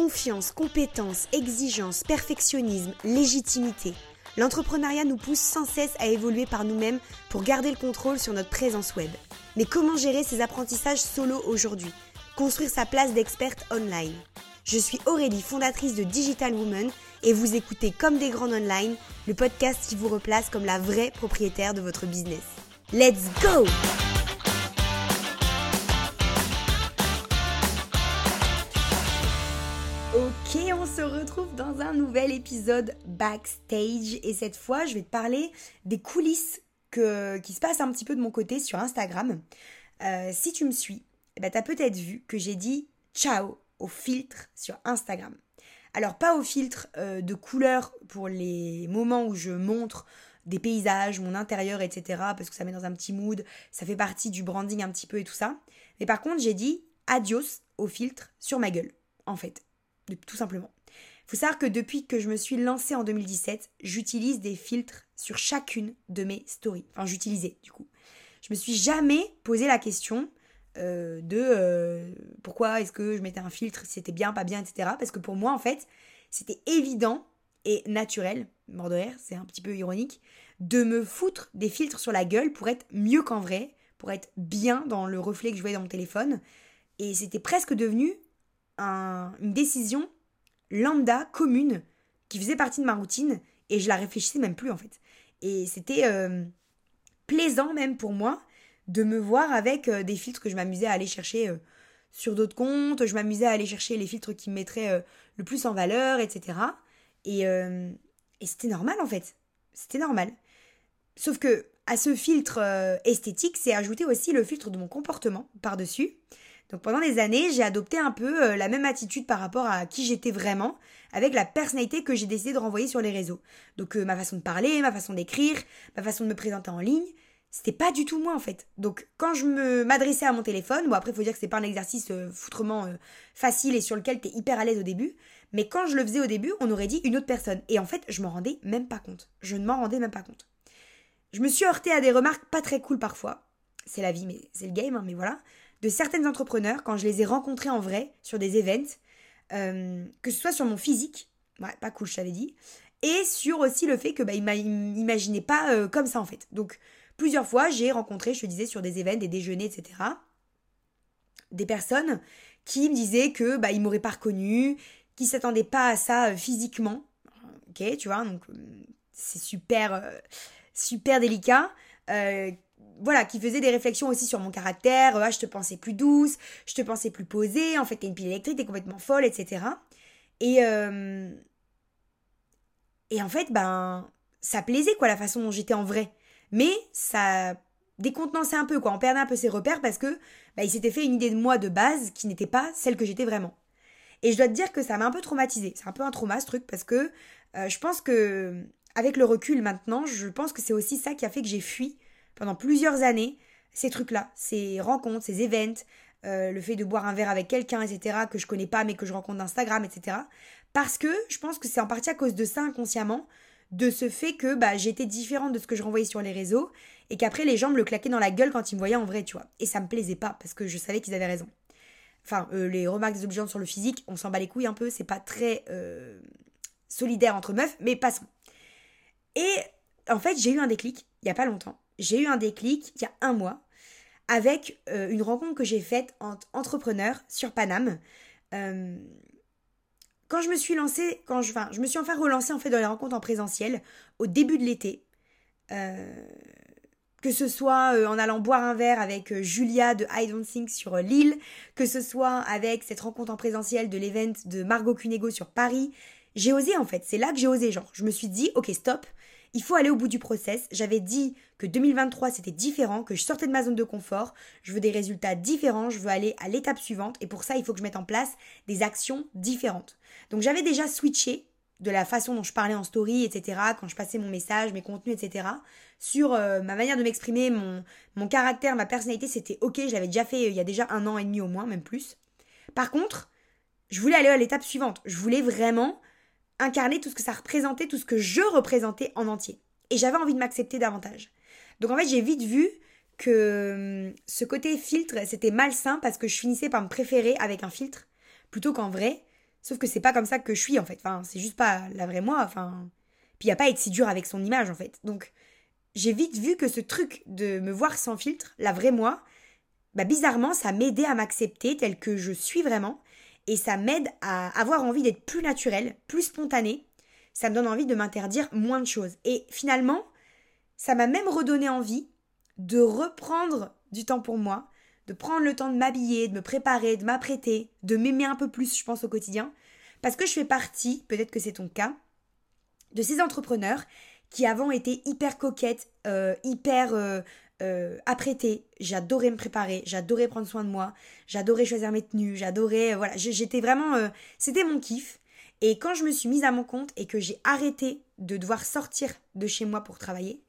Confiance, compétence, exigence, perfectionnisme, légitimité. L'entrepreneuriat nous pousse sans cesse à évoluer par nous-mêmes pour garder le contrôle sur notre présence web. Mais comment gérer ces apprentissages solo aujourd'hui? Construire sa place d'experte online. Je suis Aurélie, fondatrice de Digital Woman, et vous écoutez Comme des grandes online, le podcast qui vous replace comme la vraie propriétaire de votre business. Let's go on se retrouve dans un nouvel épisode backstage et cette fois je vais te parler des coulisses qui se passent un petit peu de mon côté sur Instagram. Euh, si tu me suis, eh ben, tu as peut-être vu que j'ai dit ciao au filtre sur Instagram. Alors pas au filtre euh, de couleur pour les moments où je montre des paysages, mon intérieur, etc. Parce que ça met dans un petit mood, ça fait partie du branding un petit peu et tout ça. Mais par contre j'ai dit adios au filtre sur ma gueule, en fait tout simplement. Il faut savoir que depuis que je me suis lancée en 2017, j'utilise des filtres sur chacune de mes stories. Enfin, j'utilisais du coup. Je me suis jamais posé la question euh, de euh, pourquoi est-ce que je mettais un filtre, si c'était bien, pas bien, etc. Parce que pour moi, en fait, c'était évident et naturel, mort de rire, c'est un petit peu ironique, de me foutre des filtres sur la gueule pour être mieux qu'en vrai, pour être bien dans le reflet que je voyais dans mon téléphone. Et c'était presque devenu une décision lambda, commune, qui faisait partie de ma routine et je la réfléchissais même plus en fait. Et c'était euh, plaisant même pour moi de me voir avec euh, des filtres que je m'amusais à aller chercher euh, sur d'autres comptes, je m'amusais à aller chercher les filtres qui me mettraient le plus en valeur, etc. Et, et c'était normal en fait. C'était normal. Sauf que à ce filtre esthétique, c'est ajouté aussi le filtre de mon comportement par-dessus. Donc pendant des années, j'ai adopté un peu euh, la même attitude par rapport à qui j'étais vraiment, avec la personnalité que j'ai décidé de renvoyer sur les réseaux. Donc euh, ma façon de parler, ma façon d'écrire, ma façon de me présenter en ligne, c'était pas du tout moi en fait. Donc quand je me m'adressais à mon téléphone, bon après faut dire que c'est pas un exercice euh, foutrement facile et sur lequel tu es hyper à l'aise au début, mais quand je le faisais au début, on aurait dit une autre personne. Et en fait, je m'en rendais même pas compte. Je ne m'en rendais même pas compte. Je me suis heurtée à des remarques pas très cool parfois. C'est la vie, mais c'est le game, hein, mais voilà de certains entrepreneurs quand je les ai rencontrés en vrai sur des events, euh, que ce soit sur mon physique, ouais, pas cool, je t'avais dit, et sur aussi le fait que bah, m'imaginaient pas euh, comme ça en fait. Donc plusieurs fois, j'ai rencontré, je te disais, sur des events, des déjeuners, etc., des personnes qui me disaient que bah, ils m'auraient pas reconnu, qui s'attendaient pas à ça euh, physiquement. Ok, tu vois, donc c'est super, super délicat voilà, qui faisait des réflexions aussi sur mon caractère. Ah, je te pensais plus douce, je te pensais plus posée, en fait, t'es une pile électrique, t'es complètement folle, etc. Et, euh, et en fait, ben, ça plaisait, quoi, la façon dont j'étais en vrai. Mais ça décontenançait un peu, quoi. On perdait un peu ses repères parce que bah, il s'était fait une idée de moi de base qui n'était pas celle que j'étais vraiment. Et je dois te dire que ça m'a un peu traumatisée. C'est un peu un trauma, ce truc, parce que euh, je pense que, avec le recul maintenant, je pense que c'est aussi ça qui a fait que j'ai fui pendant plusieurs années ces trucs-là, ces rencontres, ces events, euh, le fait de boire un verre avec quelqu'un, etc., que je connais pas mais que je rencontre d'Instagram, etc. Parce que je pense que c'est en partie à cause de ça inconsciemment, de ce fait que bah, j'étais différente de ce que je renvoyais sur les réseaux et qu'après les gens me le claquaient dans la gueule quand ils me voyaient en vrai, tu vois. Et ça me plaisait pas parce que je savais qu'ils avaient raison. Enfin, euh, les remarques des obligeantes sur le physique, on s'en bat les couilles un peu, c'est pas très euh, solidaire entre meufs, mais passons. Et en fait, j'ai eu un déclic il y a pas longtemps j'ai eu un déclic il y a un mois avec euh, une rencontre que j'ai faite entre entrepreneurs sur Paname. Euh, quand je me suis lancée, quand je, enfin, je me suis enfin relancée en fait dans les rencontres en présentiel au début de l'été. Euh, que ce soit en allant boire un verre avec Julia de I Don't Think sur Lille, que ce soit avec cette rencontre en présentiel de l'event de Margot Cunego sur Paris. J'ai osé en fait, c'est là que j'ai osé, genre je me suis dit ok stop, il faut aller au bout du process. J'avais dit que 2023 c'était différent, que je sortais de ma zone de confort, je veux des résultats différents, je veux aller à l'étape suivante et pour ça il faut que je mette en place des actions différentes. Donc j'avais déjà switché de la façon dont je parlais en story, etc., quand je passais mon message, mes contenus, etc., sur euh, ma manière de m'exprimer, mon, mon caractère, ma personnalité, c'était ok, je l'avais déjà fait euh, il y a déjà un an et demi au moins, même plus. Par contre, je voulais aller à l'étape suivante. Je voulais vraiment incarner tout ce que ça représentait, tout ce que je représentais en entier. Et j'avais envie de m'accepter davantage. Donc en fait, j'ai vite vu que hum, ce côté filtre, c'était malsain parce que je finissais par me préférer avec un filtre plutôt qu'en vrai, Sauf que c'est pas comme ça que je suis en fait. Enfin, c'est juste pas la vraie moi. Enfin, puis il a pas à être si dur avec son image en fait. Donc j'ai vite vu que ce truc de me voir sans filtre, la vraie moi, bah bizarrement ça m'aidait à m'accepter tel que je suis vraiment et ça m'aide à avoir envie d'être plus naturel, plus spontané. Ça me donne envie de m'interdire moins de choses. Et finalement, ça m'a même redonné envie de reprendre du temps pour moi, de prendre le temps de m'habiller, de me préparer, de m'apprêter, de m'aimer un peu plus, je pense, au quotidien. Parce que je fais partie, peut-être que c'est ton cas, de ces entrepreneurs qui avant étaient hyper coquettes, euh, hyper euh, euh. J'adorais me préparer, j'adorais prendre soin de moi, j'adorais choisir mes tenues, j'adorais... voilà, j'étais vraiment... C'était mon kiff. Et quand je me suis mise à mon compte et que j'ai arrêté de devoir sortir de chez moi pour travailler,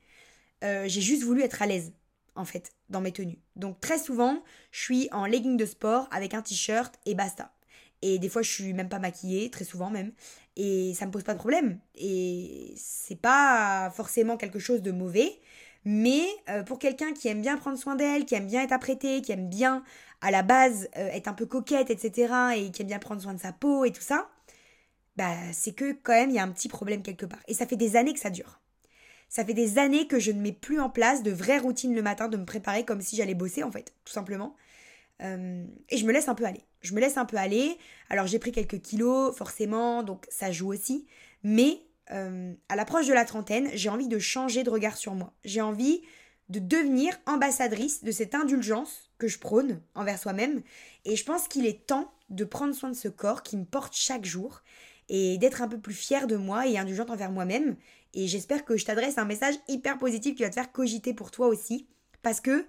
j'ai juste voulu être à l'aise en fait, dans mes tenues. Donc très souvent, je suis en legging de sport avec un t-shirt et basta. Et des fois, je suis même pas maquillée, très souvent même. Et ça me pose pas de problème. Et c'est pas forcément quelque chose de mauvais. Mais euh, pour quelqu'un qui aime bien prendre soin d'elle, qui aime bien être apprêtée, qui aime bien à la base euh, être un peu coquette, etc. et qui aime bien prendre soin de sa peau et tout ça, bah c'est que quand même il y a un petit problème quelque part. Et ça fait des années que ça dure. Ça fait des années que je ne mets plus en place de vraies routines le matin, de me préparer comme si j'allais bosser en fait, tout simplement. Euh, et je me laisse un peu aller. Je me laisse un peu aller. Alors j'ai pris quelques kilos, forcément, donc ça joue aussi. Mais euh, à l'approche de la trentaine, j'ai envie de changer de regard sur moi. J'ai envie de devenir ambassadrice de cette indulgence que je prône envers soi-même. Et je pense qu'il est temps de prendre soin de ce corps qui me porte chaque jour et d'être un peu plus fière de moi et indulgente envers moi-même. Et j'espère que je t'adresse un message hyper positif qui va te faire cogiter pour toi aussi. Parce que,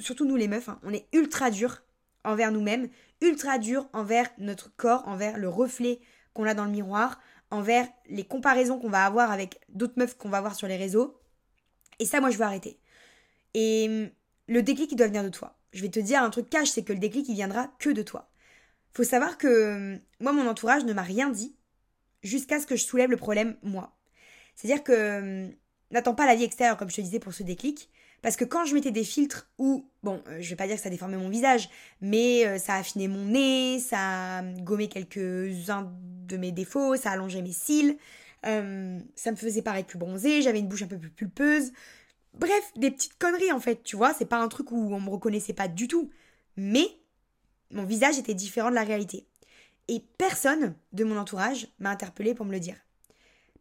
surtout nous les meufs, hein, on est ultra dur envers nous-mêmes, ultra dur envers notre corps, envers le reflet qu'on a dans le miroir, envers les comparaisons qu'on va avoir avec d'autres meufs qu'on va voir sur les réseaux. Et ça, moi, je veux arrêter. Et hum, le déclic, il doit venir de toi. Je vais te dire un truc cash, c'est que le déclic, il viendra que de toi. Faut savoir que hum, moi, mon entourage ne m'a rien dit jusqu'à ce que je soulève le problème moi. C'est-à-dire que hum, n'attends pas la vie extérieure, comme je te disais, pour ce déclic. Parce que quand je mettais des filtres où, bon, euh, je vais pas dire que ça déformait mon visage, mais euh, ça affinait mon nez, ça hum, gommait quelques-uns de mes défauts, ça allongeait mes cils, ça me faisait paraître plus bronzé, j'avais une bouche un peu plus pulpeuse. Bref, des petites conneries en fait, tu vois, c'est pas un truc où on me reconnaissait pas du tout. Mais mon visage était différent de la réalité. Et personne de mon entourage m'a interpellé pour me le dire.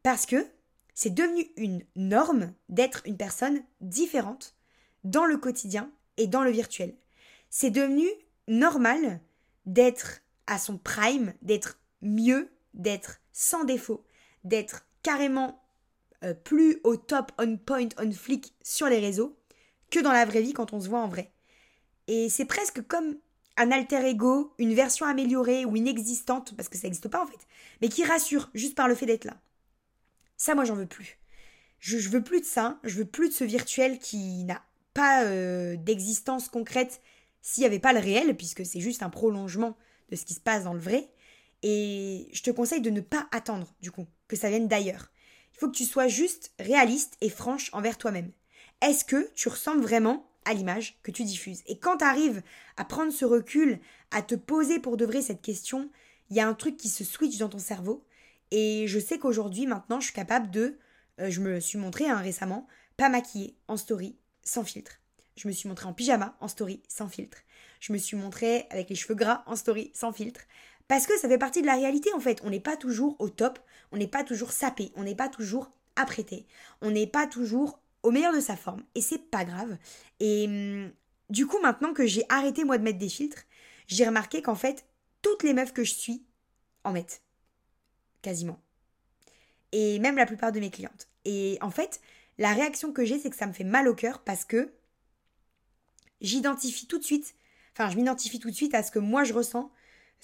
Parce que c'est devenu une norme d'être une personne différente dans le quotidien et dans le virtuel. C'est devenu normal d'être à son prime, d'être mieux, d'être sans défaut, d'être carrément euh, plus au top, on point, on flick sur les réseaux que dans la vraie vie quand on se voit en vrai. Et c'est presque comme un alter ego, une version améliorée ou inexistante, parce que ça n'existe pas en fait, mais qui rassure juste par le fait d'être là. Ça, moi, j'en veux plus. Je, veux plus de ça, je veux plus de ce virtuel qui n'a pas euh, d'existence concrète s'il n'y avait pas le réel, puisque c'est juste un prolongement de ce qui se passe dans le vrai. Et je te conseille de ne pas attendre, du coup, que ça vienne d'ailleurs. Il faut que tu sois juste réaliste et franche envers toi-même. Est-ce que tu ressembles vraiment à l'image que tu diffuses? Et quand tu arrives à prendre ce recul, à te poser pour de vrai cette question, il y a un truc qui se switch dans ton cerveau. Et je sais qu'aujourd'hui, maintenant, je suis capable de, euh, je me suis montrée hein, récemment, pas maquillée, en story, sans filtre. Je me suis montrée en pyjama, en story, sans filtre. Je me suis montrée avec les cheveux gras, en story, sans filtre. Parce que ça fait partie de la réalité en fait. On n'est pas toujours au top, on n'est pas toujours sapé, on n'est pas toujours apprêté, on n'est pas toujours au meilleur de sa forme. Et c'est pas grave. Et hum, du coup, maintenant que j'ai arrêté moi de mettre des filtres, j'ai remarqué qu'en fait, toutes les meufs que je suis en mettent. Quasiment. Et même la plupart de mes clientes. Et en fait, la réaction que j'ai, c'est que ça me fait mal au cœur parce que j'identifie tout de suite, enfin, je m'identifie tout de suite à ce que moi je ressens,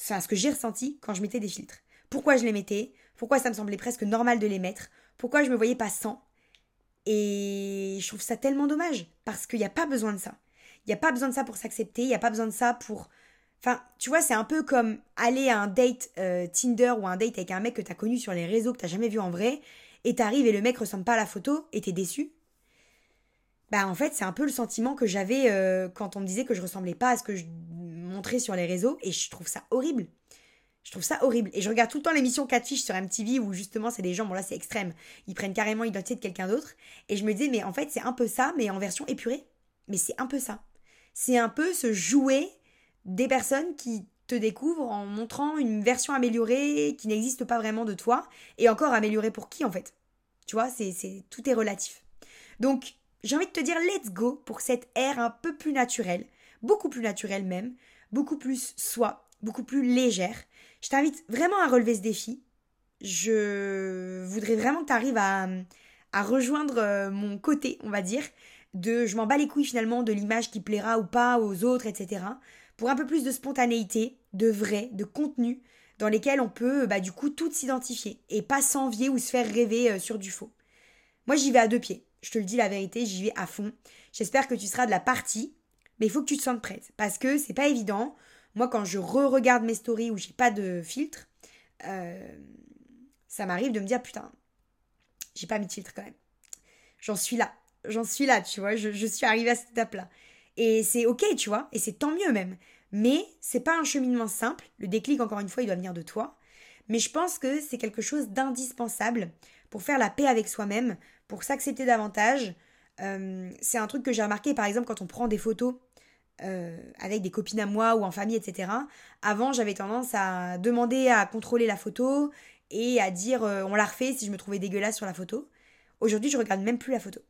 à ce que j'ai ressenti quand je mettais des filtres. Pourquoi je les mettais, pourquoi ça me semblait presque normal de les mettre, pourquoi je me voyais pas sans, et je trouve ça tellement dommage parce qu'il n'y a pas besoin de ça. Il n'y a pas besoin de ça pour s'accepter, il n'y a pas besoin de ça pour... Enfin, tu vois, c'est un peu comme aller à un date euh, Tinder ou un date avec un mec que tu as connu sur les réseaux, que tu jamais vu en vrai, et t'arrives et le mec ressemble pas à la photo et t'es déçu. Bah en fait, c'est un peu le sentiment que j'avais euh, quand on me disait que je ressemblais pas à ce que je montrais sur les réseaux, et je trouve ça horrible. Je trouve ça horrible. Et je regarde tout le temps l'émission Catfish sur MTV où justement c'est des gens, bon là c'est extrême, ils prennent carrément l'identité de quelqu'un d'autre. Et je me disais, mais en fait c'est un peu ça, mais en version épurée. Mais c'est un peu ça. C'est un peu ce jouet des personnes qui te découvrent en montrant une version améliorée qui n'existe pas vraiment de toi. Et encore améliorée pour qui en fait? Tu vois, c'est, c'est, tout est relatif. Donc j'ai envie de te dire let's go pour cette ère un peu plus naturelle, beaucoup plus naturelle même, beaucoup plus soi, beaucoup plus légère je t'invite vraiment à relever ce défi. Je voudrais vraiment que tu arrives à, rejoindre euh, mon côté, on va dire, de je m'en bats les couilles finalement de l'image qui plaira ou pas aux autres, etc. Pour un peu plus de spontanéité, de vrai, de contenu, dans lesquels on peut bah, du coup tout s'identifier et pas s'envier ou se faire rêver euh, sur du faux. Moi j'y vais à deux pieds, je te le dis la vérité, j'y vais à fond. J'espère que tu seras de la partie, mais il faut que tu te sentes prête parce que c'est pas évident. Moi, quand je re-regarde mes stories où j'ai pas de filtre, euh, ça m'arrive de me dire putain, j'ai pas mis de filtre quand même. J'en suis là. J'en suis là, tu vois. Je, suis arrivée à cette étape-là. Et c'est ok, tu vois. Et c'est tant mieux même. Mais c'est pas un cheminement simple. Le déclic, encore une fois, il doit venir de toi. Mais je pense que c'est quelque chose d'indispensable pour faire la paix avec soi-même, pour s'accepter davantage. Euh, c'est un truc que j'ai remarqué, par exemple, quand on prend des photos euh, avec des copines à moi ou en famille, etc. Avant, j'avais tendance à demander à contrôler la photo et à dire euh, on la refait si je me trouvais dégueulasse sur la photo. Aujourd'hui, je regarde même plus la photo.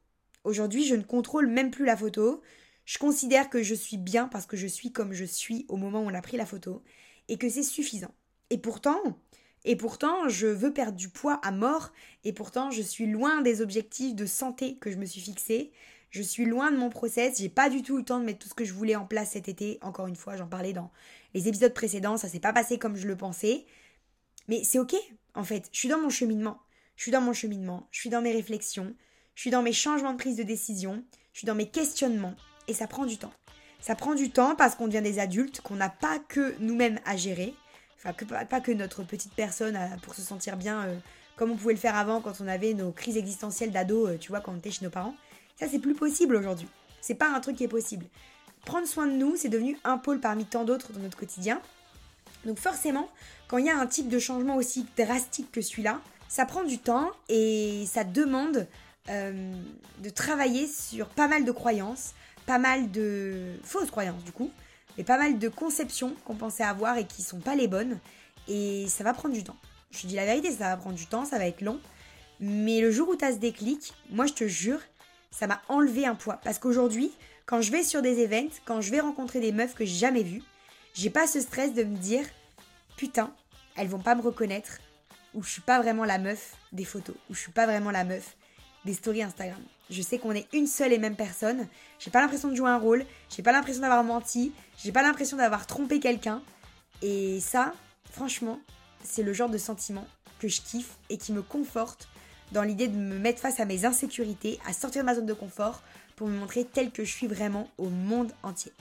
Aujourd'hui, je ne contrôle même plus la photo. Je considère que je suis bien parce que je suis comme je suis au moment où on a pris la photo et que c'est suffisant. Et pourtant, et pourtant, je veux perdre du poids à mort et pourtant, je suis loin des objectifs de santé que je me suis fixés. Je suis loin de mon process, j'ai pas du tout eu le temps de mettre tout ce que je voulais en place cet été. Encore une fois, j'en parlais dans les épisodes précédents, ça s'est pas passé comme je le pensais. Mais c'est ok, en fait. Je suis dans mon cheminement. Je suis dans mon cheminement, je suis dans mes réflexions, je suis dans mes changements de prise de décision, je suis dans mes questionnements. Et ça prend du temps. Ça prend du temps parce qu'on devient des adultes, qu'on n'a pas que nous-mêmes à gérer. Enfin, pas que notre petite personne pour se sentir bien euh, comme on pouvait le faire avant quand on avait nos crises existentielles d'ado, euh, tu vois, quand on était chez nos parents. Ça, c'est plus possible aujourd'hui. C'est pas un truc qui est possible. Prendre soin de nous, c'est devenu un pôle parmi tant d'autres dans notre quotidien. Donc forcément, quand il y a un type de changement aussi drastique que celui-là, ça prend du temps et ça demande euh, de travailler sur pas mal de croyances, pas mal de fausses croyances du coup, mais pas mal de conceptions qu'on pensait avoir et qui sont pas les bonnes. Et ça va prendre du temps. Je dis la vérité, ça va prendre du temps, ça va être long. Mais le jour où tu as ce déclic, moi je te jure, ça m'a enlevé un poids. Parce qu'aujourd'hui, quand je vais sur des events, quand je vais rencontrer des meufs que j'ai jamais vues, j'ai pas ce stress de me dire putain, elles vont pas me reconnaître, ou je suis pas vraiment la meuf des photos, ou je suis pas vraiment la meuf des stories Instagram. Je sais qu'on est une seule et même personne. J'ai pas l'impression de jouer un rôle, j'ai pas l'impression d'avoir menti, j'ai pas l'impression d'avoir trompé quelqu'un. Et ça, franchement, c'est le genre de sentiment que je kiffe et qui me conforte dans l'idée de me mettre face à mes insécurités, à sortir de ma zone de confort pour me montrer telle que je suis vraiment au monde entier.